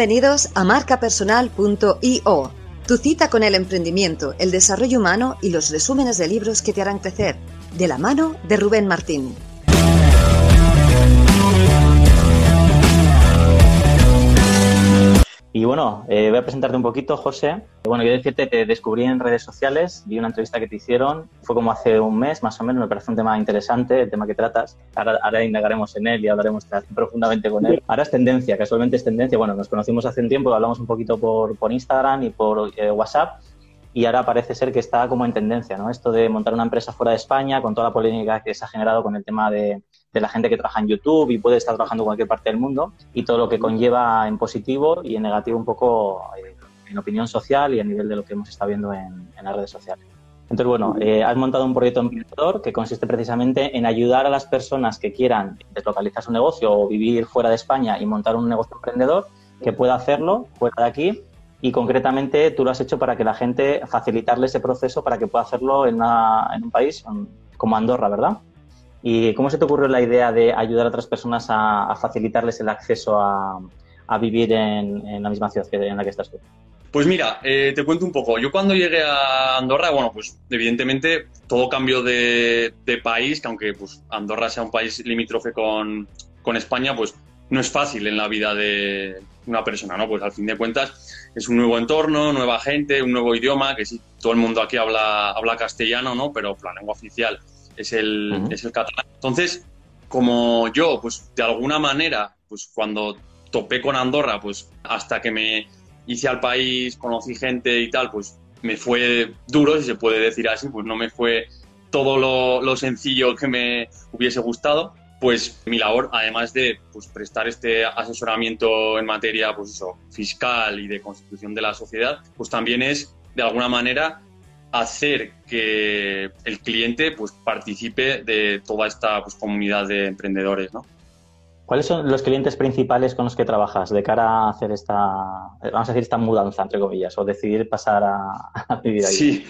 Bienvenidos a marcapersonal.io, tu cita con el emprendimiento, el desarrollo humano y los resúmenes de libros que te harán crecer, de la mano de Rubén Martín. Y bueno, eh, voy a presentarte un poquito, José. Bueno, yo decirte, te descubrí en redes sociales, vi una entrevista que te hicieron, fue como hace un mes más o menos, me parece un tema interesante, el tema que tratas. Ahora, indagaremos en él y hablaremos profundamente con él. Ahora es tendencia, casualmente es tendencia. Bueno, nos conocimos hace un tiempo, hablamos un poquito por, por Instagram y por eh, WhatsApp y ahora parece ser que está como en tendencia, ¿no? Esto de montar una empresa fuera de España, con toda la polémica que se ha generado con el tema de, de la gente que trabaja en YouTube y puede estar trabajando en cualquier parte del mundo y todo lo que conlleva en positivo y en negativo un poco eh, en opinión social y a nivel de lo que hemos estado viendo en, las redes sociales. Entonces, bueno, eh, has montado un proyecto emprendedor que consiste precisamente en ayudar a las personas que quieran deslocalizar su negocio o vivir fuera de España y montar un negocio emprendedor que pueda hacerlo fuera de aquí y concretamente tú lo has hecho para que la gente facilitarle ese proceso para que pueda hacerlo en, en un país como Andorra, ¿verdad? ¿Y cómo se te ocurrió la idea de ayudar a otras personas a, facilitarles el acceso a, vivir en, la misma ciudad en la que estás tú? Pues mira, eh, te cuento un poco. Yo cuando llegué a Andorra, bueno, pues evidentemente todo cambio de, país, que aunque pues Andorra sea un país limítrofe con, con, España, pues no es fácil en la vida de una persona, ¿no? Pues al fin de cuentas es un nuevo entorno, nueva gente, un nuevo idioma, que sí, todo el mundo aquí habla, habla castellano, ¿no? Pero la lengua oficial es el, es el catalán. Entonces, como yo, pues de alguna manera, pues cuando topé con Andorra, pues hasta que me hice al país, conocí gente y tal, pues me fue duro, si se puede decir así, pues no me fue todo lo, lo sencillo que me hubiese gustado. Pues mi labor, además de pues, prestar este asesoramiento en materia pues eso, fiscal y de constitución de la sociedad, pues también es de alguna manera hacer que el cliente pues, participe de toda esta pues, comunidad de emprendedores, ¿no? ¿Cuáles son los clientes principales con los que trabajas de cara a hacer esta, vamos a decir, esta mudanza, entre comillas, o decidir pasar a, vivir ahí? Sí,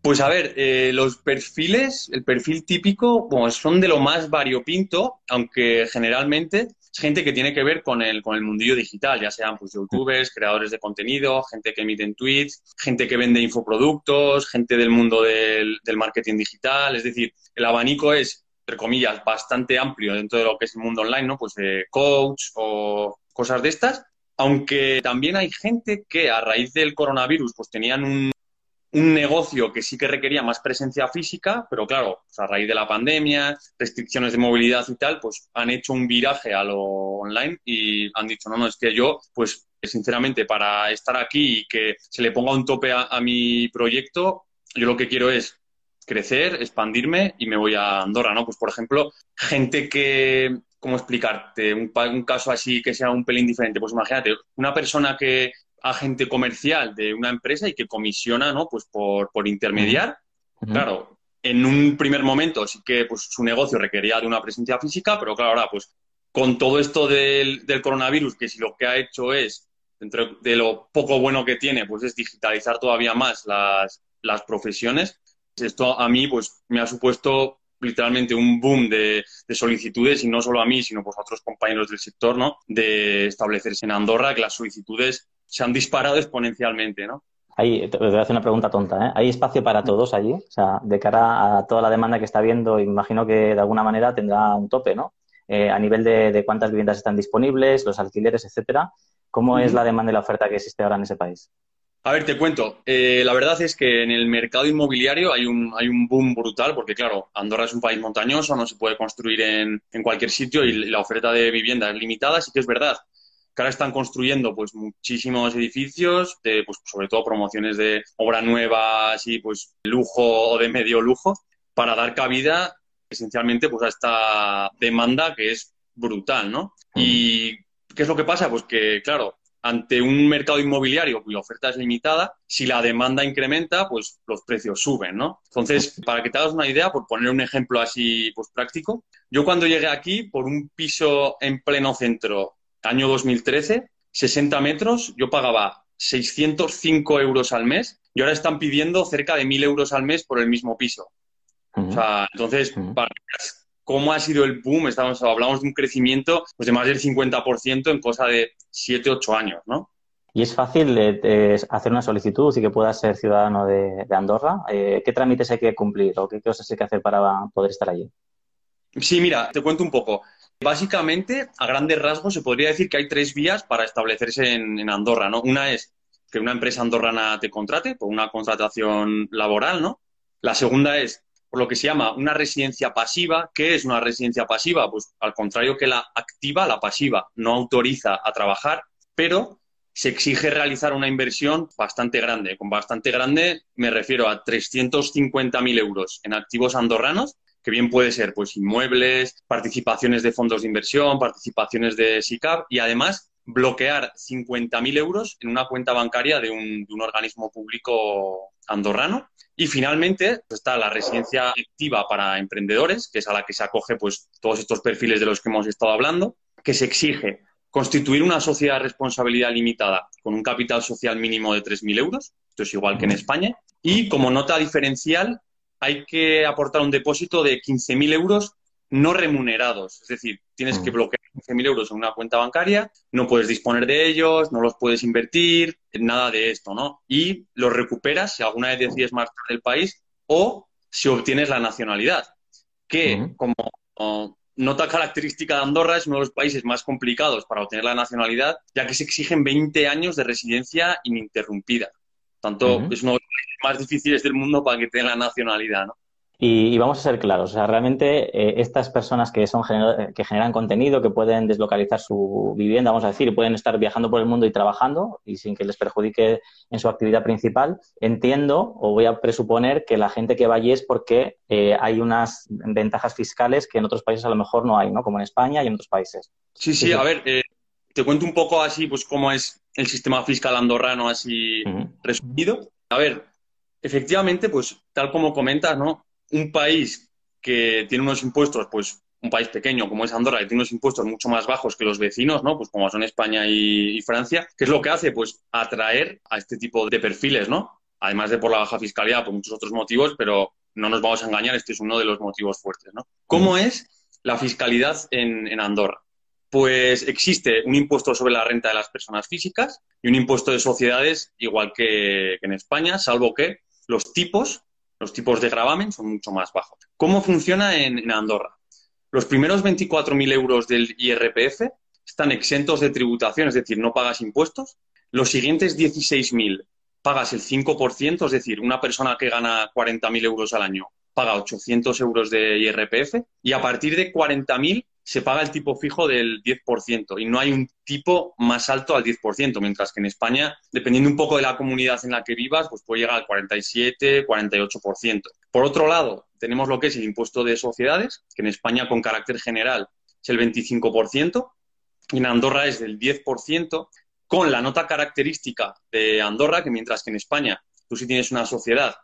pues a ver, eh, los perfiles, el perfil típico, bueno, son de lo más variopinto, aunque generalmente gente que tiene que ver con el, con el mundillo digital, ya sean pues, youtubers, creadores de contenido, gente que emiten tweets, gente que vende infoproductos, gente del mundo del, marketing digital. Es decir, el abanico es, entre comillas, bastante amplio dentro de lo que es el mundo online, ¿no? Pues de coach o cosas de estas. Aunque también hay gente que a raíz del coronavirus pues tenían un, un negocio que sí que requería más presencia física, pero claro, a raíz de la pandemia, restricciones de movilidad y tal, pues han hecho un viraje a lo online y han dicho, no, no, es que yo, pues sinceramente, para estar aquí y que se le ponga un tope a, mi proyecto, yo lo que quiero es crecer, expandirme y me voy a Andorra, ¿no? Pues, por ejemplo, gente que, ¿cómo explicarte? Un, un caso así que sea un pelín diferente. Pues imagínate, una persona que agente comercial de una empresa y que comisiona, ¿no? Pues por, por intermediar. Claro, en un primer momento sí que pues, su negocio requería de una presencia física, pero claro, ahora pues con todo esto del, del coronavirus, que si lo que ha hecho es, dentro de lo poco bueno que tiene, pues es digitalizar todavía más las, las profesiones, esto a mí pues me ha supuesto literalmente un boom de, de, solicitudes y no solo a mí, sino pues a otros compañeros del sector, ¿no? De establecerse en Andorra, que las solicitudes se han disparado exponencialmente, ¿no? Ahí, te voy a hacer una pregunta tonta, ¿eh? ¿Hay espacio para todos allí? O sea, de cara a toda la demanda que está habiendo, imagino que de alguna manera tendrá un tope, ¿no? Eh, a nivel de, cuántas viviendas están disponibles, los alquileres, etcétera. ¿Cómo es la demanda y la oferta que existe ahora en ese país? A ver, te cuento. Eh, la verdad es que en el mercado inmobiliario hay un, hay un boom brutal, porque claro, Andorra es un país montañoso, no se puede construir en, en cualquier sitio y la oferta de vivienda es limitada, sí que es verdad que ahora están construyendo pues muchísimos edificios, de, pues, sobre todo promociones de obra nueva, así pues lujo o de medio lujo, para dar cabida esencialmente pues a esta demanda que es brutal, ¿no? ¿Y qué es lo que pasa? Pues que, claro, ante un mercado inmobiliario cuya oferta es limitada, si la demanda incrementa, pues los precios suben, ¿no? Entonces, para que te hagas una idea, por poner un ejemplo así pues práctico, yo cuando llegué aquí por un piso en pleno centro año 2013, 60 metros, yo pagaba 605 euros al mes y ahora están pidiendo cerca de 1.000 euros al mes por el mismo piso. O sea, entonces, para cómo ha sido el boom. Estamos, hablamos de un crecimiento pues, de más del 50% en cosa de 7, 8 años, ¿no? ¿Y es fácil hacer una solicitud y que puedas ser ciudadano de, Andorra? Eh, ¿Qué trámites hay que cumplir o qué cosas hay que hacer para poder estar allí? Sí, mira, te cuento un poco. Básicamente, a grandes rasgos, se podría decir que hay tres vías para establecerse en, Andorra, ¿no? Una es que una empresa andorrana te contrate por una contratación laboral, ¿no? La segunda es por lo que se llama una residencia pasiva. ¿Qué es una residencia pasiva? Pues al contrario que la activa, la pasiva no autoriza a trabajar, pero se exige realizar una inversión bastante grande. Con bastante grande me refiero a 350.000 euros en activos andorranos que bien puede ser pues inmuebles, participaciones de fondos de inversión, participaciones de SICAP y además bloquear 50.000 euros en una cuenta bancaria de un, organismo público andorrano. Y finalmente está la residencia activa para emprendedores, que es a la que se acoge pues, todos estos perfiles de los que hemos estado hablando, que se exige constituir una sociedad de responsabilidad limitada con un capital social mínimo de 3.000 euros, esto es igual que en España, y como nota diferencial hay que aportar un depósito de 15.000 euros no remunerados. Es decir, tienes que mm. bloquear 15.000 euros en una cuenta bancaria, no puedes disponer de ellos, no los puedes invertir, nada de esto, ¿no? Y los recuperas si alguna vez decides marchar del país o si obtienes la nacionalidad, que mm. como nota característica de Andorra es uno de los países más complicados para obtener la nacionalidad, ya que se exigen 20 años de residencia ininterrumpida. Tanto es uno de los países más difíciles del mundo para que tenga la nacionalidad, ¿no? Y, vamos a ser claros, o sea, realmente eh, estas personas que son que generan contenido, que pueden deslocalizar su vivienda, vamos a decir, y pueden estar viajando por el mundo y trabajando y sin que les perjudique en su actividad principal, entiendo o voy a presuponer que la gente que va allí es porque eh, hay unas ventajas fiscales que en otros países a lo mejor no hay, ¿no? Como en España y en otros países. Sí, sí, a ver, eh, te cuento un poco así, pues cómo es el sistema fiscal andorrano así resumido. A ver, efectivamente, pues tal como comentas, ¿no? un país que tiene unos impuestos, pues un país pequeño como es Andorra, que tiene unos impuestos mucho más bajos que los vecinos, ¿no? Pues como son España y, Francia, ¿qué es lo que hace? Pues atraer a este tipo de perfiles, ¿no? Además de por la baja fiscalidad, por muchos otros motivos, pero no nos vamos a engañar, este es uno de los motivos fuertes, ¿no? ¿Cómo es la fiscalidad en, Andorra? Pues existe un impuesto sobre la renta de las personas físicas y un impuesto de sociedades igual que, en España, salvo que los tipos los tipos de gravamen son mucho más bajos. ¿Cómo funciona en, Andorra? Los primeros 24.000 euros del IRPF están exentos de tributación, es decir, no pagas impuestos. Los siguientes 16.000 pagas el 5%, es decir, una persona que gana 40.000 euros al año paga 800 euros de IRPF y a partir de 40.000 se paga el tipo fijo del 10% y no hay un tipo más alto al 10%, mientras que en España, dependiendo un poco de la comunidad en la que vivas, pues puede llegar al 47, 48%. Por otro lado, tenemos lo que es el impuesto de sociedades, que en España con carácter general es el 25% y en Andorra es del 10%, con la nota característica de Andorra, que mientras que en España tú si tienes una sociedad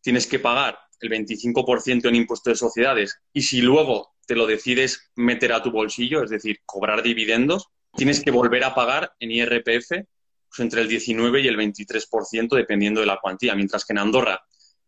tienes que pagar el 25% en impuesto de sociedades y si luego te lo decides meter a tu bolsillo, es decir, cobrar dividendos, tienes que volver a pagar en IRPF pues, entre el 19 y el 23% dependiendo de la cuantía, mientras que en Andorra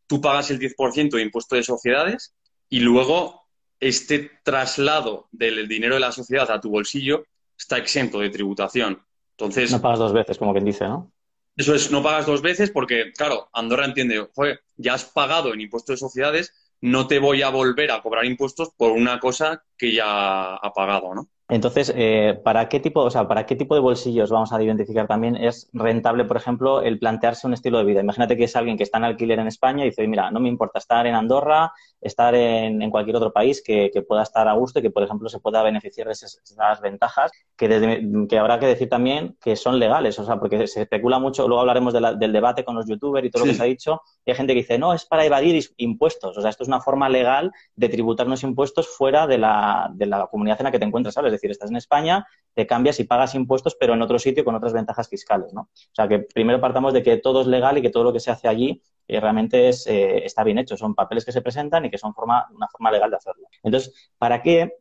tú pagas el 10% de impuesto de sociedades y luego este traslado del dinero de la sociedad a tu bolsillo está exento de tributación. Entonces, no pagas dos veces, como quien dice, ¿no? Eso es, no pagas dos veces porque, claro, Andorra entiende, joder, ya has pagado en impuesto de sociedades, no te voy a volver a cobrar impuestos por una cosa que ya ha pagado, ¿no? Entonces, eh, ¿para qué tipo, o sea, para qué tipo de bolsillos vamos a identificar también es rentable, por ejemplo, el plantearse un estilo de vida? Imagínate que es alguien que está en alquiler en España y dice, mira, no me importa estar en Andorra, estar en, cualquier otro país que, pueda estar a gusto y que, por ejemplo, se pueda beneficiar de esas, ventajas que, que habrá que decir también que son legales, o sea, porque se especula mucho, luego hablaremos del debate con los youtubers y todo lo que se ha dicho, y hay gente que dice, no, es para evadir impuestos, o sea, esto es una forma legal de tributar unos impuestos fuera de la, de la comunidad en la que te encuentras, ¿sabes? Decir, estás en España, te cambias y pagas impuestos, pero en otro sitio con otras ventajas fiscales, ¿no? O sea, que primero partamos de que todo es legal y que todo lo que se hace allí eh, realmente es, eh, está bien hecho. Son papeles que se presentan y que son una forma legal de hacerlo. Entonces, ¿para qué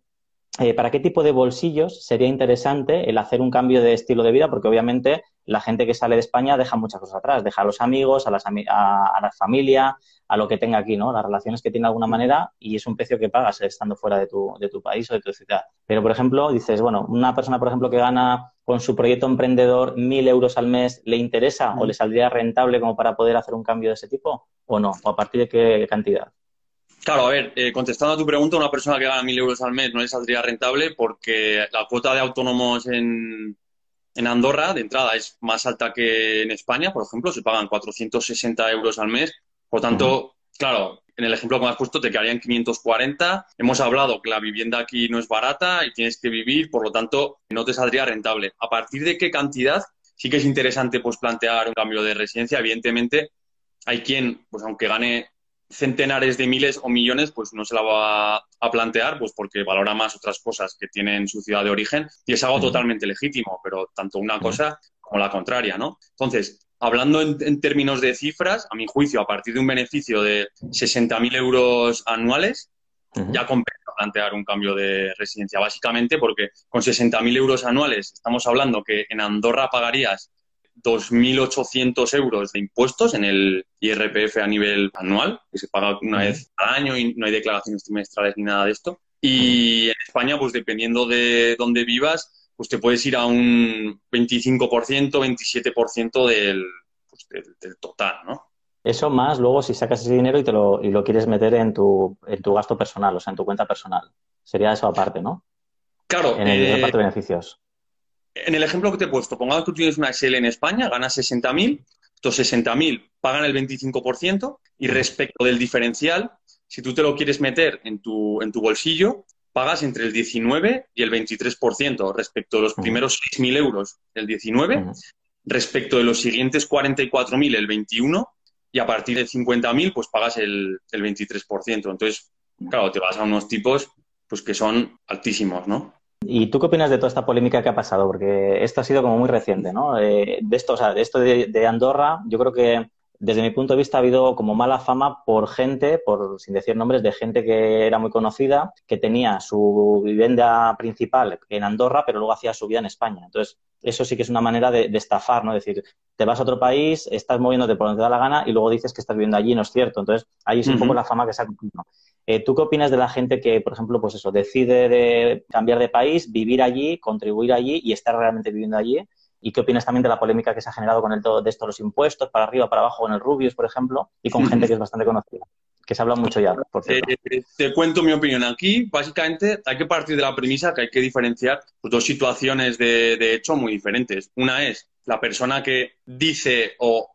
eh, ¿para qué tipo de bolsillos sería interesante el hacer un cambio de estilo de vida? Porque obviamente la gente que sale de España deja muchas cosas atrás, deja a los amigos, a, las, a, la familia, a lo que tenga aquí, ¿no? Las relaciones que tiene de alguna manera y es un precio que pagas estando fuera de tu, de tu país o de tu ciudad. Pero, por ejemplo, dices, bueno, una persona, por ejemplo, que gana con su proyecto emprendedor mil euros al mes, ¿le interesa o le saldría rentable como para poder hacer un cambio de ese tipo o no? ¿O a partir de qué cantidad? Claro, a ver, eh, contestando a tu pregunta, una persona que gana mil euros al mes no le saldría rentable porque la cuota de autónomos en, en Andorra, de entrada, es más alta que en España, por ejemplo, se pagan 460 euros al mes. Por tanto, claro, en el ejemplo que me has puesto te quedarían 540. Hemos hablado que la vivienda aquí no es barata y tienes que vivir, por lo tanto, no te saldría rentable. ¿A partir de qué cantidad? Sí que es interesante pues plantear un cambio de residencia. Evidentemente, hay quien, pues aunque gane centenares de miles o millones, pues no se la va a plantear, pues porque valora más otras cosas que tiene en su ciudad de origen y es algo totalmente legítimo, pero tanto una cosa como la contraria, ¿no? Entonces, hablando en, términos de cifras, a mi juicio, a partir de un beneficio de 60.000 euros anuales, ya compensa plantear un cambio de residencia, básicamente porque con 60.000 euros anuales estamos hablando que en Andorra pagarías 2.800 euros de impuestos en el IRPF a nivel anual, que se paga una vez al año y no hay declaraciones trimestrales ni nada de esto. Y en España, pues dependiendo de dónde vivas, pues te puedes ir a un 25%, 27% del, pues, del, del, total, ¿no? Eso más luego si sacas ese dinero y, te lo, y lo quieres meter en tu, en tu gasto personal, o sea, en tu cuenta personal. Sería eso aparte, ¿no? Claro. En el eh, reparto de beneficios en el ejemplo que te he puesto, pongamos que tú tienes una SL en España, ganas 60.000, estos 60.000 pagan el 25% y respecto del diferencial, si tú te lo quieres meter en tu, en tu bolsillo, pagas entre el 19 y el 23% respecto de los primeros 6.000 euros, el 19, respecto de los siguientes 44.000, el 21, y a partir de 50.000, pues pagas el, el 23%. Entonces, claro, te vas a unos tipos pues que son altísimos, ¿no? ¿Y tú qué opinas de toda esta polémica que ha pasado? Porque esto ha sido como muy reciente, ¿no? Eh, de esto, o sea, de esto de, Andorra, yo creo que desde mi punto de vista ha habido como mala fama por gente, por sin decir nombres, de gente que era muy conocida, que tenía su vivienda principal en Andorra, pero luego hacía su vida en España. Entonces, eso sí que es una manera de, estafar, ¿no? Es decir, te vas a otro país, estás moviéndote por donde te da la gana y luego dices que estás viviendo allí, no es cierto. Entonces, ahí es un poco la fama que se ha cumplido. Eh, ¿Tú qué opinas de la gente que, por ejemplo, pues eso, decide de cambiar de país, vivir allí, contribuir allí y estar realmente viviendo allí? ¿Y qué opinas también de la polémica que se ha generado con el todo de esto, los impuestos, para arriba, para abajo, con el Rubius, por ejemplo, y con gente que es bastante conocida? Que se habla mucho ya, por cierto. Eh, te cuento mi opinión aquí. Básicamente, hay que partir de la premisa que hay que diferenciar dos situaciones de, de hecho muy diferentes. Una es la persona que dice o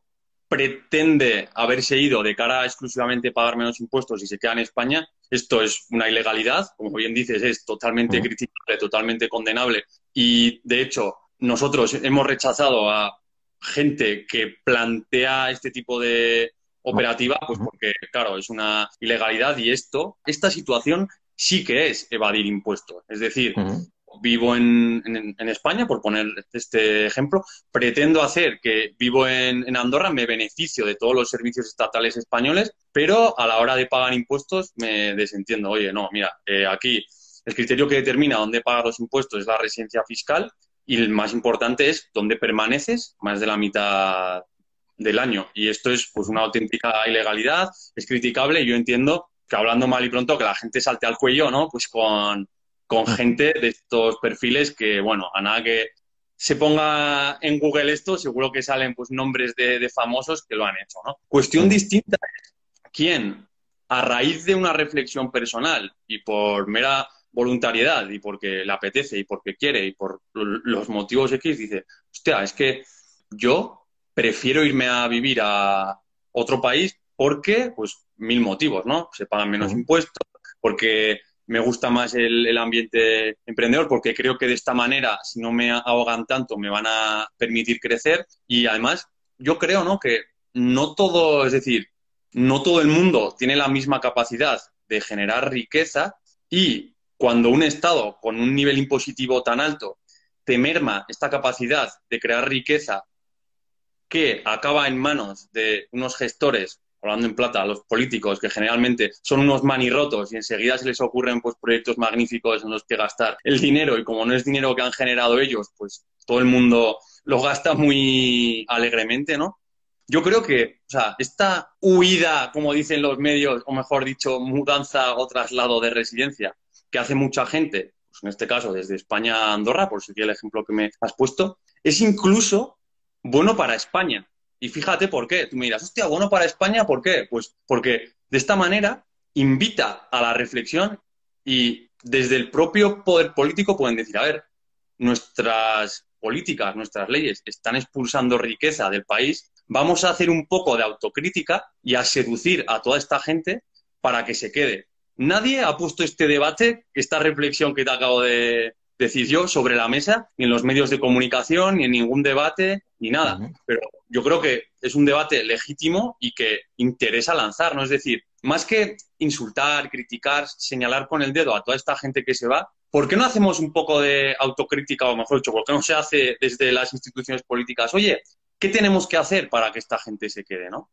pretende haberse ido de cara a exclusivamente pagar menos impuestos y se queda en España, esto es una ilegalidad, como bien dices, es totalmente criticable, totalmente condenable. Y de hecho, nosotros hemos rechazado a gente que plantea este tipo de operativa, pues porque, claro, es una ilegalidad y esto, esta situación sí que es evadir impuestos. Es decir, vivo en, España, por poner este ejemplo, pretendo hacer que vivo en, Andorra, me beneficio de todos los servicios estatales españoles, pero a la hora de pagar impuestos me desentiendo. Oye, no, mira, eh, aquí el criterio que determina dónde pagar los impuestos es la residencia fiscal y el más importante es dónde permaneces más de la mitad del año. Y esto es pues una auténtica ilegalidad, es criticable y yo entiendo que hablando mal y pronto que la gente salte al cuello, ¿no? Pues con con gente de estos perfiles que, bueno, a nada que se ponga en Google esto, seguro que salen pues nombres de, famosos que lo han hecho, ¿no? Cuestión distinta es quién, a raíz de una reflexión personal y por mera voluntariedad y porque le apetece y porque quiere y por los motivos X, dice, hostia, es que yo prefiero irme a vivir a otro país porque, pues, mil motivos, ¿no? Se pagan menos impuestos, porque me gusta más el, ambiente emprendedor porque creo que de esta manera, si no me ahogan tanto, me van a permitir crecer. Y además, yo creo ¿no? que no todo, es decir, no todo el mundo tiene la misma capacidad de generar riqueza y cuando un Estado con un nivel impositivo tan alto te merma esta capacidad de crear riqueza que acaba en manos de unos gestores hablando en plata, los políticos, que generalmente son unos manirrotos y enseguida se les ocurren pues, proyectos magníficos en los que gastar el dinero y como no es dinero que han generado ellos, pues todo el mundo lo gasta muy alegremente, ¿no? Yo creo que, esta huida, como dicen los medios, o mejor dicho, mudanza o traslado de residencia que hace mucha gente, pues en este caso desde España a Andorra, por si el ejemplo que me has puesto, es incluso bueno para España. Y fíjate por qué. Tú me dirás, hostia, bueno para España, ¿por qué? Pues porque de esta manera invita a la reflexión y desde el propio poder político pueden decir, a ver, nuestras políticas, nuestras leyes están expulsando riqueza del país, vamos a hacer un poco de autocrítica y a seducir a toda esta gente para que se quede. Nadie ha puesto este debate, esta reflexión que te acabo de decir yo, sobre la mesa, ni en los medios de comunicación, ni en ningún debate, ni nada. Pero yo creo que es un debate legítimo y que interesa lanzar, ¿no? Es decir, más que insultar, criticar, señalar con el dedo a toda esta gente que se va, ¿por qué no hacemos un poco de autocrítica, o mejor dicho, por qué no se hace desde las instituciones políticas? Oye, ¿qué tenemos que hacer para que esta gente se quede, no?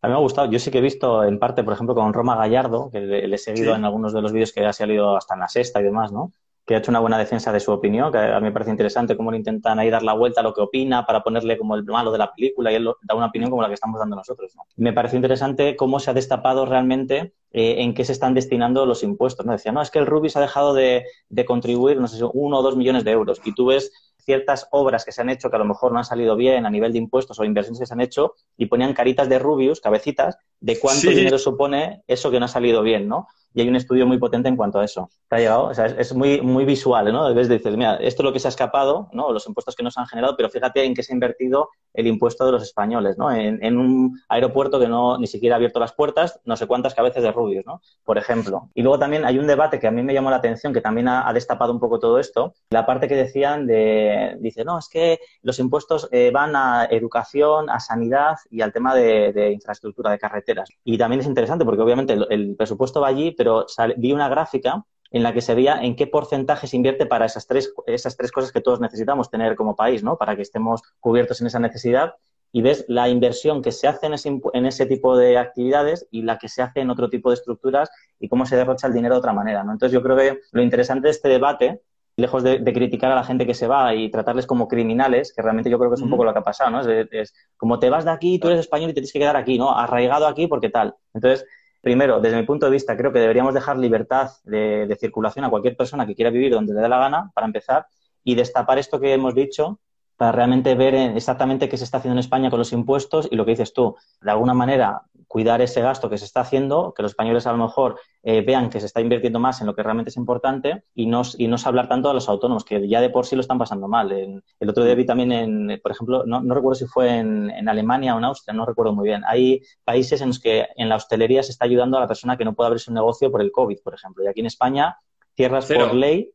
A mí me ha gustado. Yo sí que he visto en parte, por ejemplo, con Roma Gallardo, que le, he seguido en algunos de los vídeos que ha salido hasta en la sexta y demás, ¿no? que ha hecho una buena defensa de su opinión, que a mí me parece interesante cómo le intentan ahí dar la vuelta a lo que opina para ponerle como el malo de la película y él da una opinión como la que estamos dando nosotros. Me parece interesante cómo se ha destapado realmente eh, en qué se están destinando los impuestos. ¿no? Decía, no, es que el Rubis ha dejado de, de contribuir, no sé, uno o dos millones de euros. Y tú ves ciertas obras que se han hecho que a lo mejor no han salido bien a nivel de impuestos o inversiones que se han hecho y ponían caritas de Rubius, cabecitas, de cuánto dinero supone eso que no ha salido bien, ¿no? Y hay un estudio muy potente en cuanto a eso. ¿Te ha llegado? O sea, es, muy, muy visual, ¿no? Debes decir, mira, esto es lo que se ha escapado, ¿no? Los impuestos que no se han generado, pero fíjate en qué se ha invertido el impuesto de los españoles, ¿no? En, un aeropuerto que no ni siquiera ha abierto las puertas, no sé cuántas cabezas de rubios, ¿no? Por ejemplo. Y luego también hay un debate que a mí me llamó la atención, que también ha, destapado un poco todo esto, la parte que decían de, dice, no, es que los impuestos eh, van a educación, a sanidad y al tema de, infraestructura, de carreteras. Y también es interesante porque obviamente el presupuesto va allí, pero vi una gráfica en la que se veía en qué porcentaje se invierte para esas tres, esas tres cosas que todos necesitamos tener como país, ¿no? Para que estemos cubiertos en esa necesidad. Y ves la inversión que se hace en ese, en ese tipo de actividades y la que se hace en otro tipo de estructuras y cómo se derrocha el dinero de otra manera, ¿no? Entonces yo creo que lo interesante de este debate lejos de, criticar a la gente que se va y tratarles como criminales, que realmente yo creo que es un poco lo que ha pasado, ¿no? Es, es, como te vas de aquí, tú eres español y te tienes que quedar aquí, ¿no? Arraigado aquí porque tal. Entonces, Primero, desde mi punto de vista, creo que deberíamos dejar libertad de, circulación a cualquier persona que quiera vivir donde le dé la gana, para empezar, y destapar esto que hemos dicho para realmente ver exactamente qué se está haciendo en España con los impuestos y lo que dices tú, de alguna manera cuidar ese gasto que se está haciendo, que los españoles a lo mejor eh, vean que se está invirtiendo más en lo que realmente es importante y no, y no hablar tanto a los autónomos, que ya de por sí lo están pasando mal. el otro día vi también, en, por ejemplo, no, no recuerdo si fue en, en, Alemania o en Austria, no recuerdo muy bien. Hay países en los que en la hostelería se está ayudando a la persona que no puede abrirse un negocio por el COVID, por ejemplo. Y aquí en España cierras por ley,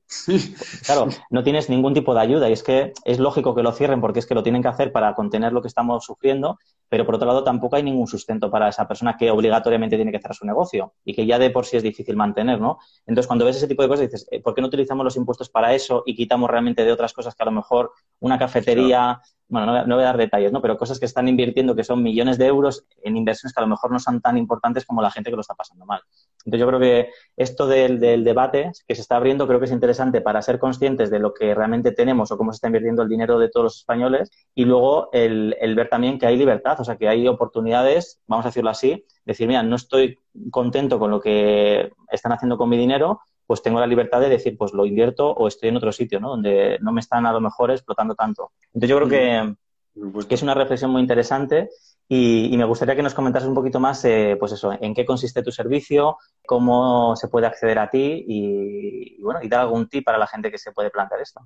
claro, no tienes ningún tipo de ayuda y es que es lógico que lo cierren porque es que lo tienen que hacer para contener lo que estamos sufriendo, pero por otro lado tampoco hay ningún sustento para esa persona que obligatoriamente tiene que cerrar su negocio y que ya de por sí es difícil mantener, ¿no? Entonces, cuando ves ese tipo de cosas dices, eh, ¿por qué no utilizamos los impuestos para eso y quitamos realmente de otras cosas que a lo mejor una cafetería, bueno, no voy, a, dar detalles, ¿no? Pero cosas que están invirtiendo que son millones de euros en inversiones que a lo mejor no son tan importantes como la gente que lo está pasando mal. Entonces yo creo que esto del, debate que se está abriendo creo que es interesante para ser conscientes de lo que realmente tenemos o cómo se está invirtiendo el dinero de todos los españoles y luego el, ver también que hay libertad, o sea, que hay oportunidades, vamos a decirlo así, decir, mira, no estoy contento con lo que están haciendo con mi dinero, pues tengo la libertad de decir, pues lo invierto o estoy en otro sitio, ¿no? Donde no me están a lo mejor explotando tanto. Entonces yo creo que, que es una reflexión muy interesante y, me gustaría que nos comentases un poquito más, eh, pues eso, en qué consiste tu servicio, cómo se puede acceder a ti y, bueno, y dar algún tip para la gente que se puede plantear esto.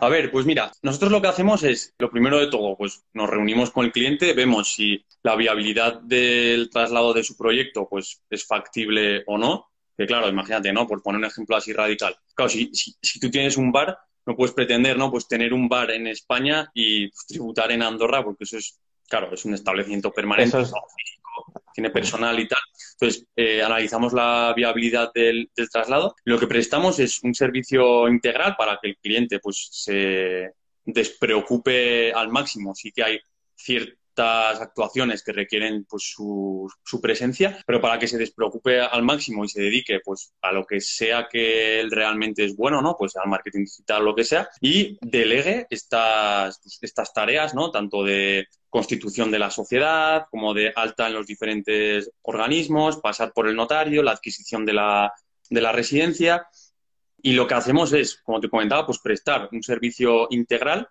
A ver, pues mira, nosotros lo que hacemos es, lo primero de todo, pues nos reunimos con el cliente, vemos si la viabilidad del traslado de su proyecto pues es factible o no. Que claro, imagínate, ¿no? Por poner un ejemplo así radical. Claro, si, si, tú tienes un bar, no puedes pretender, ¿no? Pues tener un bar en España y tributar en Andorra, porque eso es, claro, es un establecimiento permanente, tiene personal y tal. Entonces, eh, analizamos la viabilidad del, traslado. Lo que prestamos es un servicio integral para que el cliente, pues, se despreocupe al máximo. Sí que hay ciertas actuaciones que requieren pues, su, su, presencia, pero para que se despreocupe al máximo y se dedique pues, a lo que sea que él realmente es bueno, ¿no? Pues al marketing digital, lo que sea, y delegue estas, pues, estas tareas, ¿no? Tanto de constitución de la sociedad, como de alta en los diferentes organismos, pasar por el notario, la adquisición de la, de la residencia. Y lo que hacemos es, como te comentaba, pues prestar un servicio integral,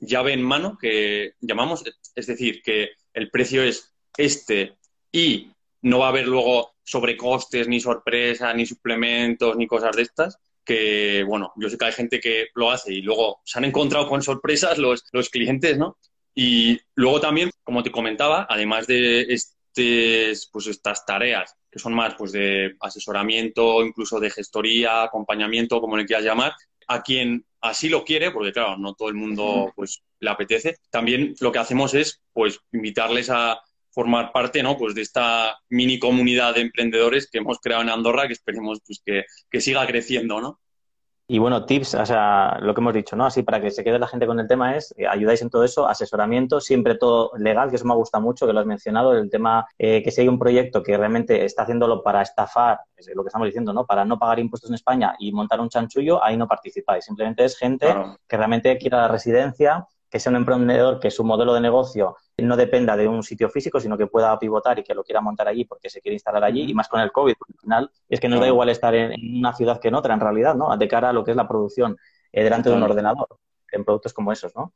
llave en mano, que llamamos, es decir, que el precio es este y no va a haber luego sobrecostes, ni sorpresas, ni suplementos, ni cosas de estas, que, bueno, yo sé que hay gente que lo hace y luego se han encontrado con sorpresas los, los clientes, ¿no? Y luego también, como te comentaba, además de estes, pues estas tareas que son más pues de asesoramiento, incluso de gestoría, acompañamiento, como le quieras llamar, a quien así lo quiere, porque claro, no todo el mundo pues le apetece, también lo que hacemos es pues invitarles a formar parte ¿no? pues de esta mini comunidad de emprendedores que hemos creado en Andorra que esperemos pues que, que siga creciendo, ¿no? Y bueno, tips, o sea, lo que hemos dicho, ¿no? Así para que se quede la gente con el tema es, eh, ayudáis en todo eso, asesoramiento, siempre todo legal, que eso me gusta mucho, que lo has mencionado, el tema eh, que si hay un proyecto que realmente está haciéndolo para estafar, es lo que estamos diciendo, ¿no? Para no pagar impuestos en España y montar un chanchullo, ahí no participáis. Simplemente es gente que realmente quiera la residencia, que sea un emprendedor, que su modelo de negocio no dependa de un sitio físico, sino que pueda pivotar y que lo quiera montar allí porque se quiere instalar allí, y más con el COVID, porque al final es que nos da igual estar en, una ciudad que en otra, en realidad, ¿no? De cara a lo que es la producción eh, delante de un ordenador, en productos como esos, ¿no?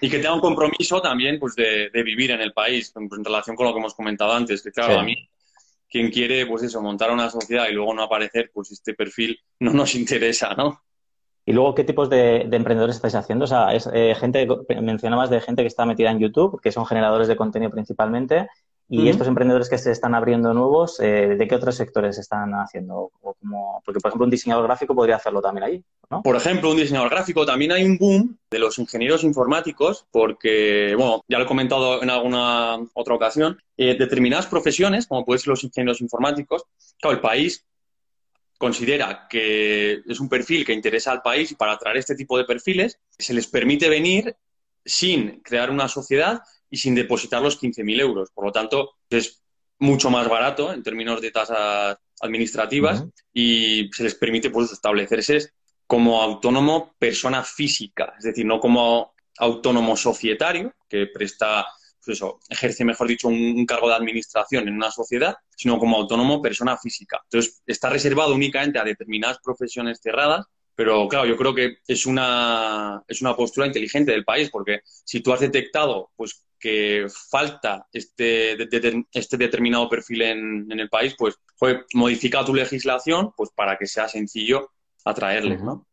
Y que tenga un compromiso también pues, de, vivir en el país, en, relación con lo que hemos comentado antes, que claro, a mí quien quiere, pues eso, montar una sociedad y luego no aparecer, pues este perfil no nos interesa, ¿no? Y luego, ¿qué tipos de, emprendedores estáis haciendo? O sea, es eh, gente, mencionabas de gente que está metida en YouTube, que son generadores de contenido principalmente, y estos emprendedores que se están abriendo nuevos, eh, ¿de qué otros sectores están haciendo? O como, porque, por ejemplo, un diseñador gráfico podría hacerlo también ahí, ¿no? Por ejemplo, un diseñador gráfico. También hay un boom de los ingenieros informáticos, porque, bueno, ya lo he comentado en alguna otra ocasión, eh, determinadas profesiones, como pueden ser los ingenieros informáticos, claro, el país considera que es un perfil que interesa al país y para atraer este tipo de perfiles se les permite venir sin crear una sociedad y sin depositar los 15.000 euros. Por lo tanto, es mucho más barato en términos de tasas administrativas y se les permite pues, establecerse como autónomo persona física, es decir, no como autónomo societario que presta pues eso, ejerce, mejor dicho, un, cargo de administración en una sociedad, sino como autónomo persona física. Entonces, está reservado únicamente a determinadas profesiones cerradas, pero claro, yo creo que es una, es una postura inteligente del país, porque si tú has detectado pues, que falta este, este determinado perfil en, el país, pues modifica tu legislación pues, para que sea sencillo atraerles, ¿no?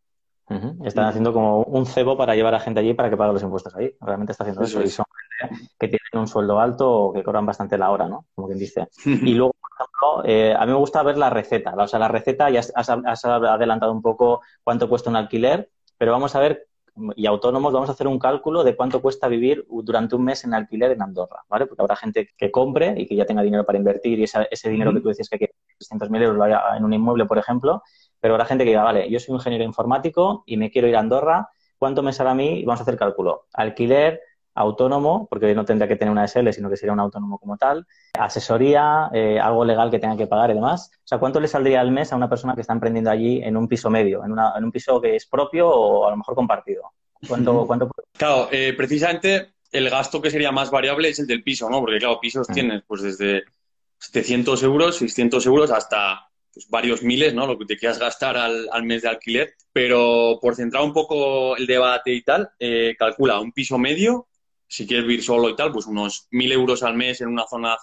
Están haciendo como un cebo para llevar a gente allí para que pague los impuestos ahí. Realmente está haciendo eso. Y son gente que tienen un sueldo alto o que cobran bastante la hora, ¿no? Como quien dice. Y luego, por ejemplo, eh, a mí me gusta ver la receta. O sea, la receta ya has, has, adelantado un poco cuánto cuesta un alquiler, pero vamos a ver, y autónomos, vamos a hacer un cálculo de cuánto cuesta vivir durante un mes en alquiler en Andorra, ¿vale? Porque habrá gente que compre y que ya tenga dinero para invertir y ese dinero que tú decías que hay 300.000 euros en un inmueble, por ejemplo, pero habrá gente que diga, vale, yo soy ingeniero informático y me quiero ir a Andorra, ¿cuánto me sale a mí? Vamos a hacer cálculo. Alquiler, autónomo, porque no tendría que tener una SL, sino que sería un autónomo como tal, asesoría, eh, algo legal que tenga que pagar y demás. O sea, ¿cuánto le saldría al mes a una persona que está emprendiendo allí en un piso medio, en, un piso que es propio o a lo mejor compartido? ¿Cuánto, cuánto... Claro, eh, precisamente el gasto que sería más variable es el del piso, ¿no? Porque, claro, pisos mm. tienes pues desde 700 euros, 600 euros hasta pues, varios miles, ¿no? Lo que te quieras gastar al, al, mes de alquiler. Pero por centrar un poco el debate y tal, eh, calcula un piso medio, si quieres vivir solo y tal, pues unos mil euros al mes en una zona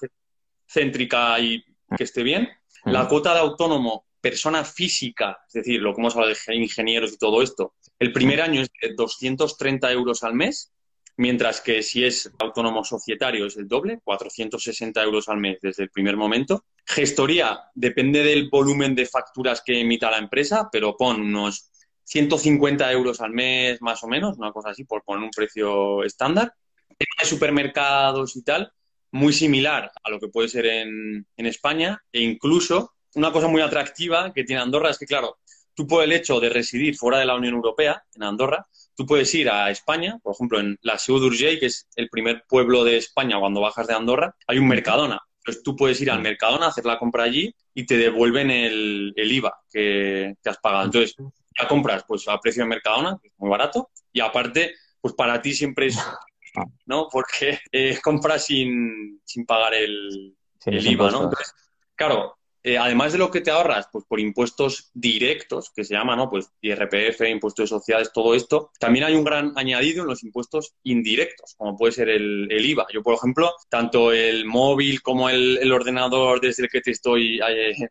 céntrica y que esté bien. La cuota de autónomo, persona física, es decir, lo que hemos hablado de ingenieros y todo esto, el primer año es de 230 euros al mes mientras que si es autónomo societario es el doble, 460 euros al mes desde el primer momento. Gestoría depende del volumen de facturas que emita la empresa, pero pon unos 150 euros al mes más o menos, una cosa así, por poner un precio estándar. Tema de supermercados y tal, muy similar a lo que puede ser en, en España e incluso una cosa muy atractiva que tiene Andorra es que, claro, tú por el hecho de residir fuera de la Unión Europea, en Andorra, tú puedes ir a España, por ejemplo, en la Seu d'Urgell, que es el primer pueblo de España cuando bajas de Andorra, hay un Mercadona. Entonces tú puedes ir al Mercadona, hacer la compra allí y te devuelven el, IVA que, que has pagado. Entonces, ya compras pues a precio de Mercadona, que es muy barato, y aparte, pues para ti siempre es, ¿no? Porque eh, compras sin, sin pagar el, el IVA, ¿no? Entonces, claro, eh, además de lo que te ahorras, pues por impuestos directos, que se llama, ¿no? Pues IRPF, impuestos de sociedades, todo esto, también hay un gran añadido en los impuestos indirectos, como puede ser el, IVA. Yo, por ejemplo, tanto el móvil como el, ordenador desde el que te estoy eh,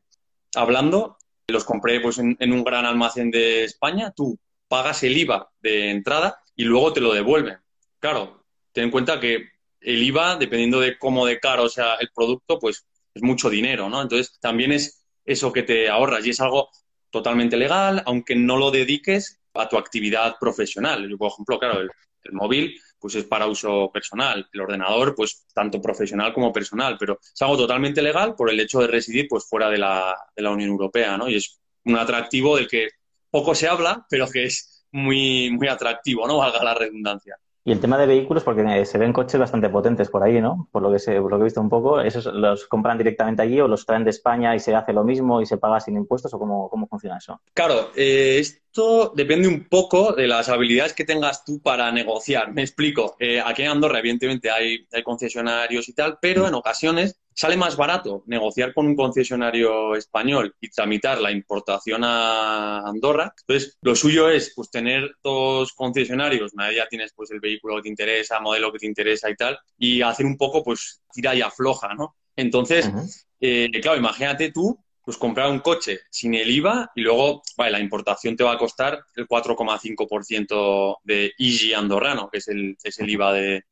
hablando, los compré pues en, un gran almacén de España, tú pagas el IVA de entrada y luego te lo devuelven. Claro, ten en cuenta que el IVA, dependiendo de cómo de caro sea el producto, pues es mucho dinero, ¿no? Entonces, también es eso que te ahorras y es algo totalmente legal, aunque no lo dediques a tu actividad profesional. Yo, por ejemplo, claro, el, móvil pues es para uso personal, el ordenador pues tanto profesional como personal, pero es algo totalmente legal por el hecho de residir pues fuera de la, de la Unión Europea, ¿no? Y es un atractivo del que poco se habla, pero que es muy, muy atractivo, ¿no? Valga la redundancia. Y el tema de vehículos, porque se ven coches bastante potentes por ahí, ¿no? Por lo que, se, lo que he visto un poco, ¿esos los compran directamente allí o los traen de España y se hace lo mismo y se paga sin impuestos o cómo, cómo funciona eso? Claro, eh, esto depende un poco de las habilidades que tengas tú para negociar. Me explico. Eh, aquí en Andorra, evidentemente, hay, hay concesionarios y tal, pero en ocasiones sale más barato negociar con un concesionario español y tramitar la importación a Andorra. Entonces, lo suyo es pues tener dos concesionarios, una ya tienes pues el vehículo que te interesa, modelo que te interesa y tal, y hacer un poco pues tira y afloja, ¿no? Entonces, eh, claro, imagínate tú pues comprar un coche sin el IVA y luego, vale, la importación te va a costar el 4,5% de Easy andorrano, que es el, es el IVA de,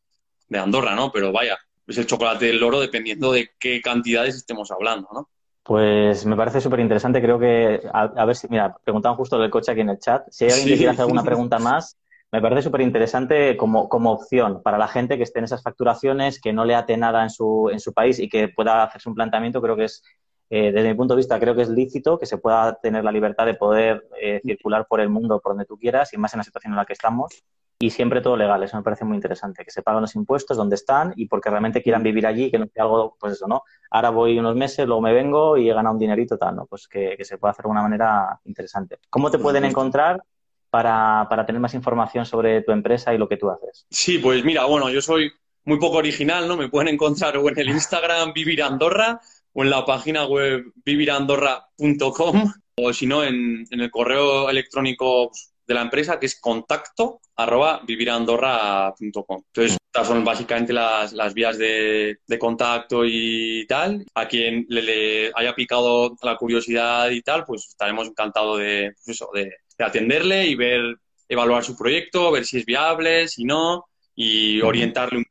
de Andorra, ¿no? Pero vaya, es el chocolate del loro dependiendo de qué cantidades estemos hablando, ¿no? Pues me parece súper interesante. Creo que, a, ver si, mira, preguntaban justo del coche aquí en el chat. Si hay alguien que quiere hacer alguna pregunta más, me parece súper interesante como, como opción para la gente que esté en esas facturaciones, que no le ate nada en su, en su país y que pueda hacerse un planteamiento. Creo que es, eh, desde mi punto de vista, creo que es lícito que se pueda tener la libertad de poder eh, circular por el mundo por donde tú quieras y más en la situación en la que estamos y siempre todo legal. Eso me parece muy interesante, que se paguen los impuestos donde están y porque realmente quieran vivir allí, que no sea algo, pues eso, ¿no? Ahora voy unos meses, luego me vengo y he ganado un dinerito tal, ¿no? Pues que, se pueda hacer de una manera interesante. ¿Cómo te pueden encontrar para, para tener más información sobre tu empresa y lo que tú haces? Sí, pues mira, bueno, yo soy muy poco original, ¿no? Me pueden encontrar o en el Instagram Vivir Andorra o en la página web vivirandorra.com o si no en, en el correo electrónico de la empresa, que es contacto arroba vivirandorra.com. Entonces, estas son básicamente las, las vías de, de, contacto y tal. A quien le, haya picado la curiosidad y tal, pues estaremos encantados de, pues eso, de, atenderle y ver, evaluar su proyecto, ver si es viable, si no, y orientarle un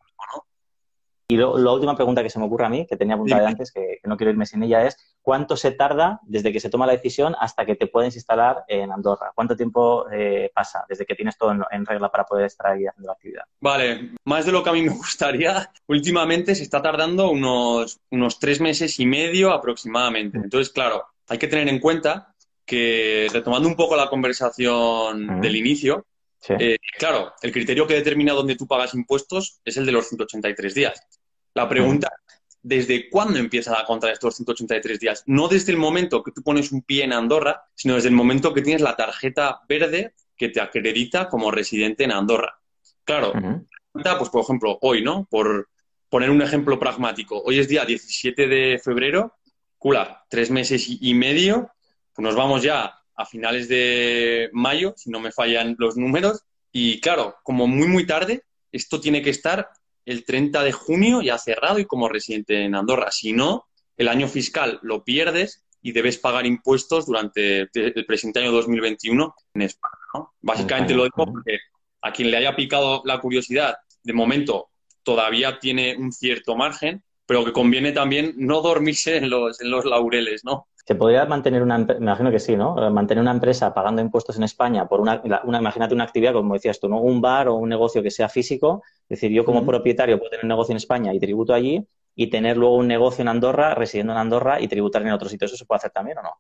y la última pregunta que se me ocurre a mí, que tenía apuntada de antes, que, no quiero irme sin ella, es ¿cuánto se tarda desde que se toma la decisión hasta que te puedes instalar en Andorra? ¿Cuánto tiempo eh, pasa desde que tienes todo en, regla para poder estar ahí haciendo la actividad? Vale, más de lo que a mí me gustaría, últimamente se está tardando unos, unos tres meses y medio aproximadamente. Entonces, claro, hay que tener en cuenta que, retomando un poco la conversación del inicio, eh, claro, el criterio que determina dónde tú pagas impuestos es el de los 183 días. La pregunta ¿desde cuándo empieza la contra de estos 183 días? No desde el momento que tú pones un pie en Andorra, sino desde el momento que tienes la tarjeta verde que te acredita como residente en Andorra. Claro, pues por ejemplo, hoy, ¿no? Por poner un ejemplo pragmático, hoy es día 17 de febrero, cula, tres meses y medio, pues nos vamos ya a finales de mayo, si no me fallan los números, y claro, como muy, muy tarde, esto tiene que estar el 30 de junio ya cerrado y como residente en Andorra. Si no, el año fiscal lo pierdes y debes pagar impuestos durante el presente año 2021 en España. Básicamente lo digo porque a quien le haya picado la curiosidad, de momento todavía tiene un cierto margen, pero que conviene también no dormirse en los, en los laureles, ¿no? ¿Se podría mantener una, me imagino que sí, ¿no? Eh, mantener una empresa pagando impuestos en España por una, una, imagínate una actividad, como decías tú, ¿no? Un bar o un negocio que sea físico. Es decir, yo como propietario puedo tener un negocio en España y tributo allí y tener luego un negocio en Andorra, residiendo en Andorra y tributar en otro sitio. ¿Eso se puede hacer también o no?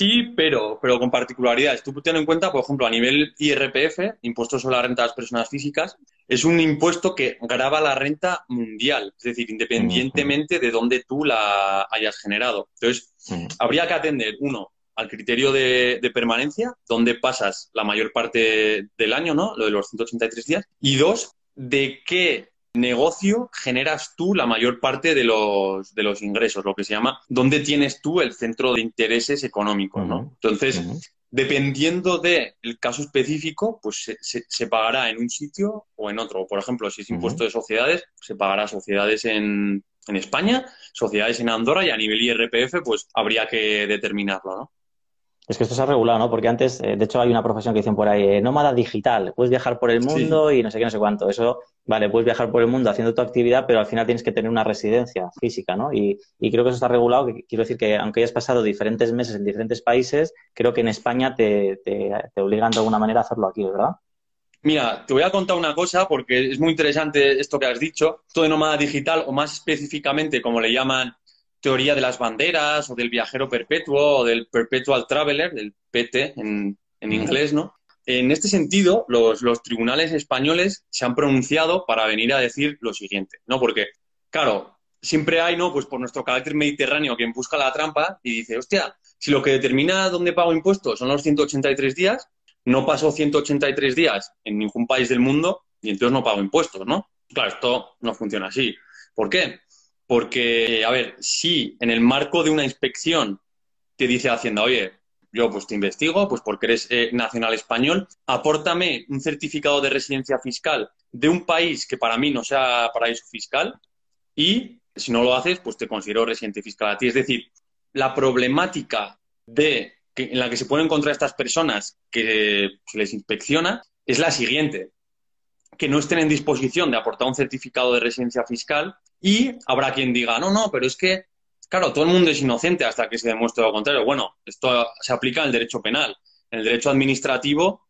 Sí, pero, pero con particularidades. Tú ten en cuenta, por ejemplo, a nivel IRPF, Impuesto sobre la Renta de las Personas Físicas, es un impuesto que grava la renta mundial, es decir, independientemente de dónde tú la hayas generado. Entonces, habría que atender, uno, al criterio de, de, permanencia, donde pasas la mayor parte del año, ¿no? Lo de los 183 días. Y dos, de qué negocio generas tú la mayor parte de los, de los ingresos, lo que se llama, dónde tienes tú el centro de intereses económicos, ¿no? Entonces, dependiendo del caso específico, pues se, pagará en un sitio o en otro. Por ejemplo, si es impuesto de sociedades, se pagará sociedades en, en España, sociedades en Andorra y a nivel IRPF, pues habría que determinarlo, ¿no? Es que esto se ha regulado, ¿no? Porque antes, eh, de hecho, hay una profesión que dicen por ahí, eh, nómada digital, puedes viajar por el mundo y no sé qué, no sé cuánto. Eso, vale, puedes viajar por el mundo haciendo tu actividad, pero al final tienes que tener una residencia física, ¿no? Y, creo que eso está regulado, que quiero decir que aunque hayas pasado diferentes meses en diferentes países, creo que en España te, te, te obligan de alguna manera a hacerlo aquí, ¿verdad? Mira, te voy a contar una cosa porque es muy interesante esto que has dicho. Esto de nómada digital, o más específicamente, como le llaman teoría de las banderas o del viajero perpetuo o del perpetual traveler, del PT en, inglés, ¿no? En este sentido, los, tribunales españoles se han pronunciado para venir a decir lo siguiente, ¿no? Porque, claro, siempre hay, ¿no? Pues por nuestro carácter mediterráneo, quien busca la trampa y dice, hostia, si lo que determina dónde pago impuestos son los 183 días, no paso 183 días en ningún país del mundo y entonces no pago impuestos, ¿no? Claro, esto no funciona así. ¿Por qué? Porque, a ver, si en el marco de una inspección te dice Hacienda, oye, yo pues te investigo, pues porque eres eh, nacional español, apórtame un certificado de residencia fiscal de un país que para mí no sea paraíso fiscal y si no lo haces, pues te considero residente fiscal a ti. Es decir, la problemática de en la que se pueden encontrar estas personas que se les inspecciona es la siguiente, que no estén en disposición de aportar un certificado de residencia fiscal y habrá quien diga, no, no, pero es que, claro, todo el mundo es inocente hasta que se demuestre lo contrario. Bueno, esto se aplica en el derecho penal. En el derecho administrativo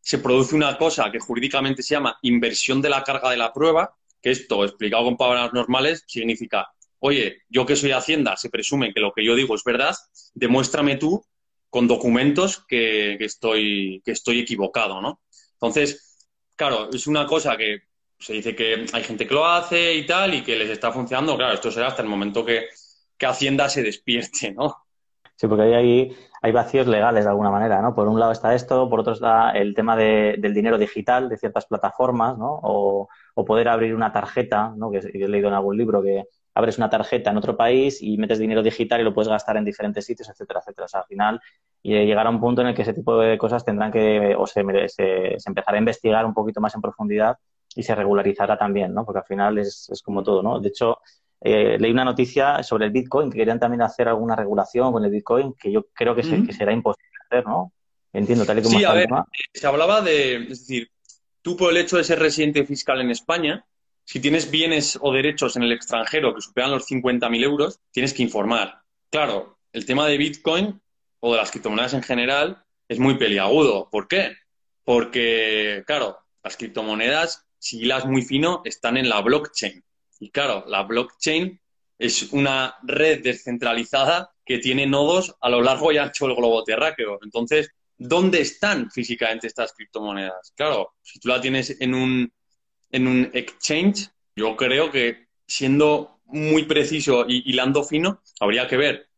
se produce una cosa que jurídicamente se llama inversión de la carga de la prueba, que esto, explicado con palabras normales, significa, oye, yo que soy Hacienda, se presume que lo que yo digo es verdad, demuéstrame tú con documentos que, que estoy, que estoy equivocado, ¿no? Entonces, claro, es una cosa que se dice que hay gente que lo hace y tal, y que les está funcionando. Claro, esto será hasta el momento que, Hacienda se despierte, ¿no? Sí, porque hay, hay vacíos legales de alguna manera, ¿no? Por un lado está esto, por otro está el tema del dinero digital de ciertas plataformas, ¿no? O, poder abrir una tarjeta, ¿no? Que, he leído en algún libro que abres una tarjeta en otro país y metes dinero digital y lo puedes gastar en diferentes sitios, etcétera, etcétera. O sea, al final llegará un punto en el que ese tipo de cosas tendrán que, o se empezará a investigar un poquito más en profundidad y se regularizará también, ¿no? Porque al final es, es como todo, ¿no? De hecho, eh, leí una noticia sobre el Bitcoin, que querían también hacer alguna regulación con el Bitcoin, que yo creo que, que será imposible hacer, ¿no? Entiendo, tal y como sí, a ver, se hablaba de, es decir, tú por el hecho de ser residente fiscal en España, si tienes bienes o derechos en el extranjero que superan los 50.000 euros, tienes que informar. Claro, el tema de Bitcoin o de las criptomonedas en general es muy peliagudo. ¿Por qué? Porque, claro, las criptomonedas si hilas muy fino, están en la blockchain. Y claro, la blockchain es una red descentralizada que tiene nodos a lo largo y ancho del globo terráqueo. Entonces, ¿dónde están físicamente estas criptomonedas? Claro, si tú la tienes en un, en un exchange, yo creo que siendo muy preciso y hilando fino, habría que ver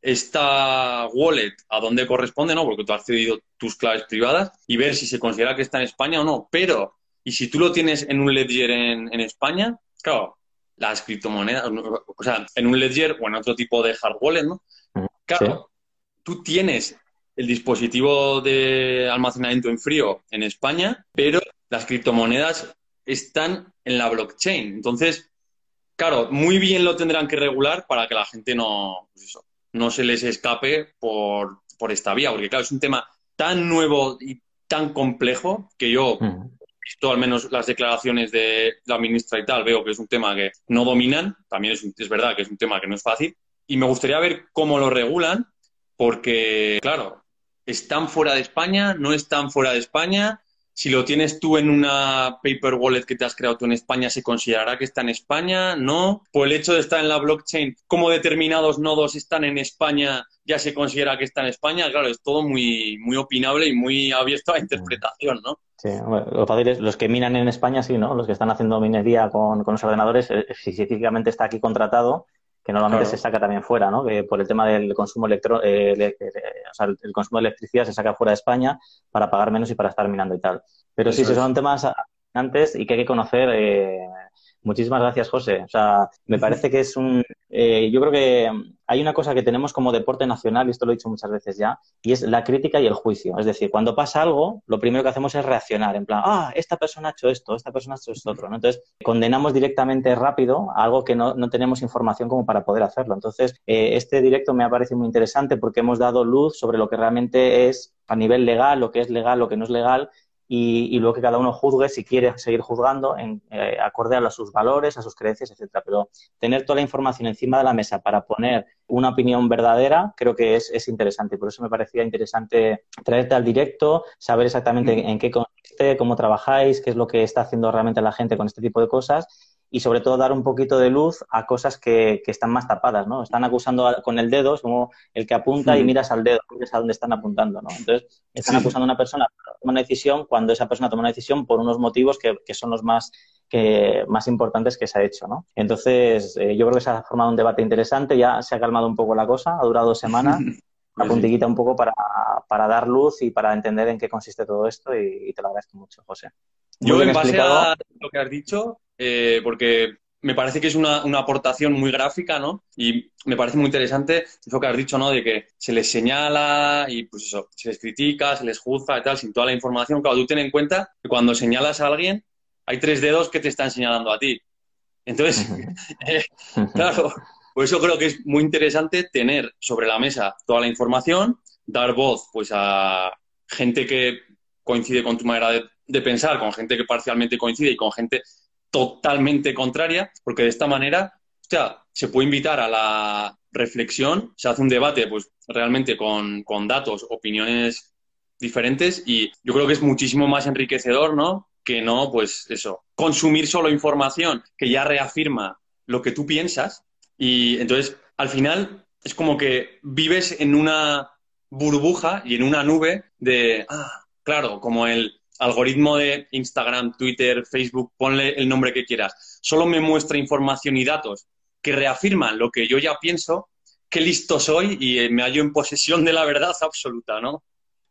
esta wallet a dónde corresponde, ¿no? Porque tú has cedido tus claves privadas y ver si se considera que está en España o no. Pero y si tú lo tienes en un ledger en, España, claro, las criptomonedas, o sea, en un ledger o en otro tipo de hard wallet, ¿no? Claro, tú tienes el dispositivo de almacenamiento en frío en España, pero las criptomonedas están en la blockchain. Entonces, claro, muy bien lo tendrán que regular para que la gente no, pues no se les escape por, por, esta vía, porque claro, es un tema tan nuevo y tan complejo que yo visto al menos las declaraciones de la ministra y tal, veo que es un tema que no dominan, también es, verdad que es un tema que no es fácil, y me gustaría ver cómo lo regulan, porque, claro, están fuera de España, no están fuera de España, si lo tienes tú en una paper wallet que te has creado tú en España, ¿se considerará que está en España? ¿No? Por el hecho de estar en la blockchain, ¿cómo determinados nodos están en España? ¿Ya se considera que está en España? Claro, es todo muy, muy opinable y muy abierto a interpretación, ¿no? Sí, lo fácil es, los que minan en España, sí, ¿no? Los que están haciendo minería con, con los ordenadores, eh, específicamente está aquí contratado, que normalmente se saca también fuera, ¿no? Que por el tema del consumo electro, eh, o sea, el, consumo de electricidad se saca fuera de España para pagar menos y para estar minando y tal. Pero sí, sí, son temas antes y que hay que conocer eh, Muchísimas gracias, José. O sea, me parece que es un. Eh, yo creo que hay una cosa que tenemos como deporte nacional, y esto lo he dicho muchas veces ya, y es la crítica y el juicio. Es decir, cuando pasa algo, lo primero que hacemos es reaccionar, en plan, ah, esta persona ha hecho esto, esta persona ha hecho esto otro. ¿no? Entonces, condenamos directamente rápido algo que no, tenemos información como para poder hacerlo. Entonces, eh, este directo me ha parecido muy interesante porque hemos dado luz sobre lo que realmente es a nivel legal, lo que es legal, lo que no es legal, y, luego que cada uno juzgue si quiere seguir juzgando en, eh, acorde a sus valores, a sus creencias, etcétera. Pero tener toda la información encima de la mesa para poner una opinión verdadera creo que es, es interesante. Por eso me parecía interesante traerte al directo, saber exactamente en qué consiste, cómo trabajáis, qué es lo que está haciendo realmente la gente con este tipo de cosas y sobre todo dar un poquito de luz a cosas que, que están más tapadas, ¿no? Están acusando con el dedo, es como el que apunta y miras al dedo, miras a dónde están apuntando, ¿no? Entonces, están acusando a una persona para tomar una decisión cuando esa persona toma una decisión por unos motivos que, que son los más que, más importantes que se ha hecho, ¿no? Entonces, eh, yo creo que se ha formado un debate interesante, ya se ha calmado un poco la cosa, ha durado dos semanas, una puntillita un poco para, para, dar luz y para entender en qué consiste todo esto y, te lo agradezco mucho, José. yo, en base a lo que has dicho, eh, porque me parece que es una, aportación muy gráfica, ¿no? Y me parece muy interesante eso que has dicho, ¿no? De que se les señala y, pues eso, se les critica, se les juzga y tal, sin toda la información. Claro, tú ten en cuenta que cuando señalas a alguien, hay tres dedos que te están señalando a ti. Entonces, eh, claro, por eso creo que es muy interesante tener sobre la mesa toda la información, dar voz, pues, a gente que coincide con tu manera de pensar, con gente que parcialmente coincide y con gente totalmente contraria, porque de esta manera, o sea, se puede invitar a la reflexión, se hace un debate, pues realmente con, con datos, opiniones diferentes y yo creo que es muchísimo más enriquecedor, ¿no? Que no, pues eso, consumir solo información que ya reafirma lo que tú piensas y entonces al final es como que vives en una burbuja y en una nube de, ah, claro, como el algoritmo de Instagram, Twitter, Facebook, ponle el nombre que quieras, solo me muestra información y datos que reafirman lo que yo ya pienso, qué listo soy y eh, me hallo en posesión de la verdad absoluta, ¿no?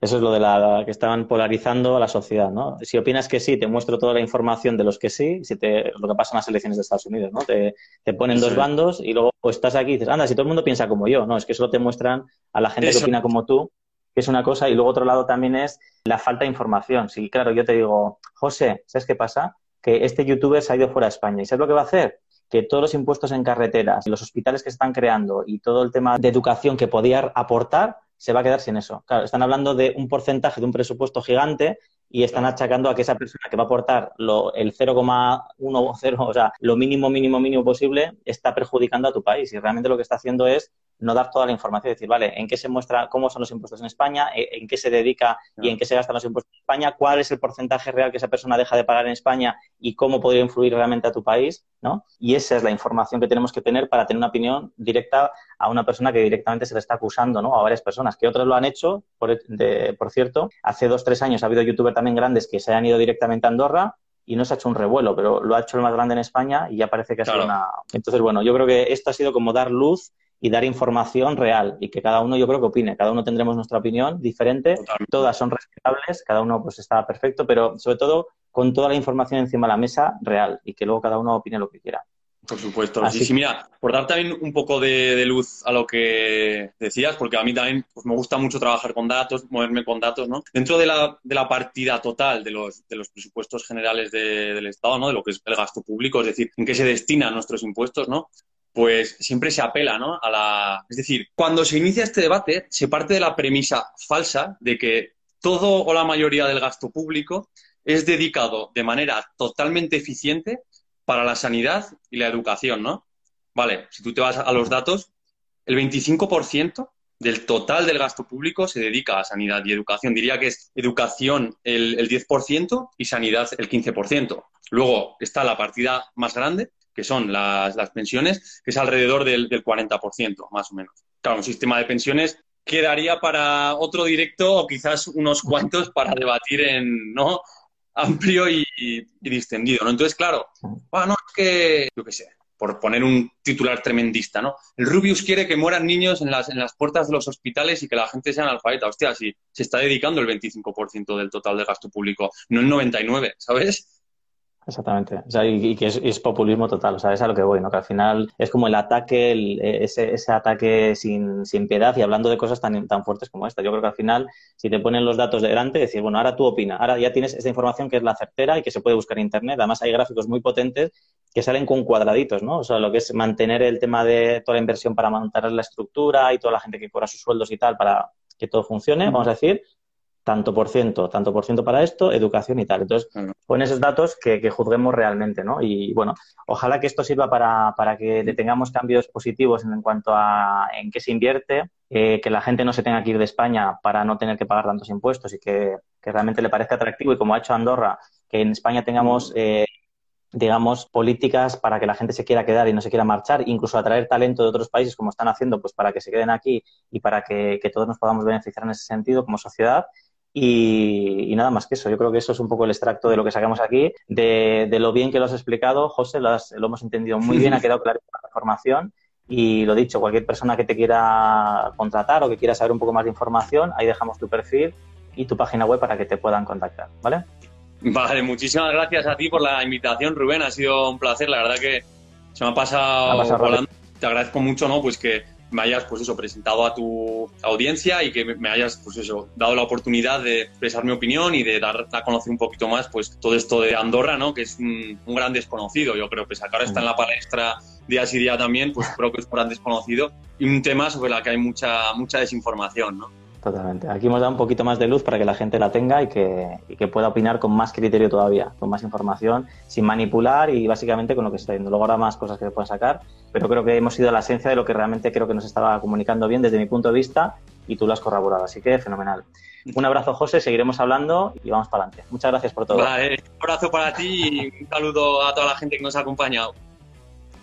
Eso es lo de la que estaban polarizando a la sociedad, ¿no? Si opinas que sí, te muestro toda la información de los que sí, si te, lo que pasa en las elecciones de Estados Unidos, ¿no? Te, ponen dos bandos y luego estás aquí y dices, anda, si todo el mundo piensa como yo, no, es que solo te muestran a la gente que opina como tú que es una cosa, y luego otro lado también es la falta de información. Sí, claro, yo te digo, José, ¿sabes qué pasa? Que este youtuber se ha ido fuera de España. ¿Y sabes lo que va a hacer? Que todos los impuestos en carreteras, los hospitales que están creando y todo el tema de educación que podía aportar, se va a quedar sin eso. Claro, están hablando de un porcentaje de un presupuesto gigante y están achacando a que esa persona que va a aportar lo, el 0,10, o sea, lo mínimo, mínimo, mínimo posible, está perjudicando a tu país. Y realmente lo que está haciendo es no dar toda la información, decir, vale, en qué se muestra, cómo son los impuestos en España, eh, en qué se dedica y en qué se gastan los impuestos en España, cuál es el porcentaje real que esa persona deja de pagar en España y cómo podría influir realmente a tu país, ¿no? Y esa es la información que tenemos que tener para tener una opinión directa a una persona que directamente se le está acusando, ¿no? A varias personas, que otros lo han hecho, por, por cierto. Hace dos, tres años ha habido youtubers también grandes que se han ido directamente a Andorra y no se ha hecho un revuelo, pero lo ha hecho el más grande en España y ya parece que ha sido una... Entonces, bueno, yo creo que esto ha sido como dar luz y dar información real y que cada uno yo creo que opine, cada uno tendremos nuestra opinión diferente, todas son respetables, cada uno pues está perfecto, pero sobre todo con toda la información encima de la mesa real y que luego cada uno opine lo que quiera. Por supuesto. Así sí, mira, por dar también un poco de, luz a lo que decías, porque a mí también pues, me gusta mucho trabajar con datos, moverme con datos, ¿no? Dentro de la, de la partida total de los, de los presupuestos generales del Estado, ¿no? De lo que es el gasto público, es decir, en qué se destinan nuestros impuestos, ¿no? Pues siempre se apela, ¿no? A la... Es decir, cuando se inicia este debate, se parte de la premisa falsa de que todo o la mayoría del gasto público es dedicado de manera totalmente eficiente para la sanidad y la educación, ¿no? Vale, si tú te vas a los datos, el 25% del total del gasto público se dedica a sanidad y educación. Diría que es educación el, el 10% y sanidad el 15%. Luego está la partida más grande, que son las, las pensiones, que es alrededor del, del 40%, más o menos. Claro, un sistema de pensiones quedaría para otro directo o quizás unos cuantos para debatir en no amplio y, distendido. ¿no? Entonces, claro, bueno, es que, yo qué sé, por poner un titular tremendista, ¿no? El Rubius quiere que mueran niños en las, en las puertas de los hospitales y que la gente sea analfabeta. Hostia, si se está dedicando el 25% del total de gasto público, no el 99%, ¿sabes? Exactamente. O sea, y, y, que es, es, populismo total. O sea, es a lo que voy, ¿no? Que al final es como el ataque, el, ese, ese, ataque sin, sin, piedad y hablando de cosas tan, tan fuertes como esta. Yo creo que al final, si te ponen los datos delante, decir, bueno, ahora tú opina. Ahora ya tienes esta información que es la certera y que se puede buscar en Internet. Además, hay gráficos muy potentes que salen con cuadraditos, ¿no? O sea, lo que es mantener el tema de toda la inversión para mantener la estructura y toda la gente que cobra sus sueldos y tal para que todo funcione, vamos a decir, tanto por ciento, tanto por ciento para esto, educación y tal. Entonces, con esos datos que, que, juzguemos realmente, ¿no? Y bueno, ojalá que esto sirva para, para que tengamos cambios positivos en, en, cuanto a en qué se invierte, eh, que la gente no se tenga que ir de España para no tener que pagar tantos impuestos y que, que realmente le parezca atractivo y como ha hecho Andorra, que en España tengamos eh, digamos, políticas para que la gente se quiera quedar y no se quiera marchar, incluso atraer talento de otros países como están haciendo, pues para que se queden aquí y para que, que todos nos podamos beneficiar en ese sentido como sociedad. Y, y, nada más que eso. Yo creo que eso es un poco el extracto de lo que sacamos aquí, de, de lo bien que lo has explicado, José, lo, has, lo hemos entendido muy bien, ha quedado claro la información. Y lo dicho, cualquier persona que te quiera contratar o que quiera saber un poco más de información, ahí dejamos tu perfil y tu página web para que te puedan contactar, ¿vale? Vale, muchísimas gracias a ti por la invitación, Rubén. Ha sido un placer. La verdad que se me ha pasado, ha pasado volando. Te agradezco mucho, ¿no? Pues que me hayas, pues eso, presentado a tu audiencia y que me hayas, pues eso, dado la oportunidad de expresar mi opinión y de dar a conocer un poquito más, pues todo esto de Andorra, ¿no? Que es un, un gran desconocido. Yo creo que ahora está en la palestra día sí día también, pues creo que es un gran desconocido y un tema sobre el que hay mucha, mucha desinformación, ¿no? Totalmente. Aquí hemos dado un poquito más de luz para que la gente la tenga y que, y que, pueda opinar con más criterio todavía, con más información, sin manipular y básicamente con lo que se está viendo. Luego habrá más cosas que se pueden sacar, pero creo que hemos ido a la esencia de lo que realmente creo que nos estaba comunicando bien desde mi punto de vista y tú lo has corroborado. Así que fenomenal. Un abrazo, José, seguiremos hablando y vamos para adelante. Muchas gracias por todo. Vale, un abrazo para ti y un saludo a toda la gente que nos ha acompañado.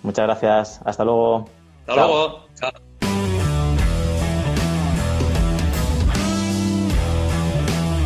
Muchas gracias. Hasta luego. Hasta Chao. luego. Chao.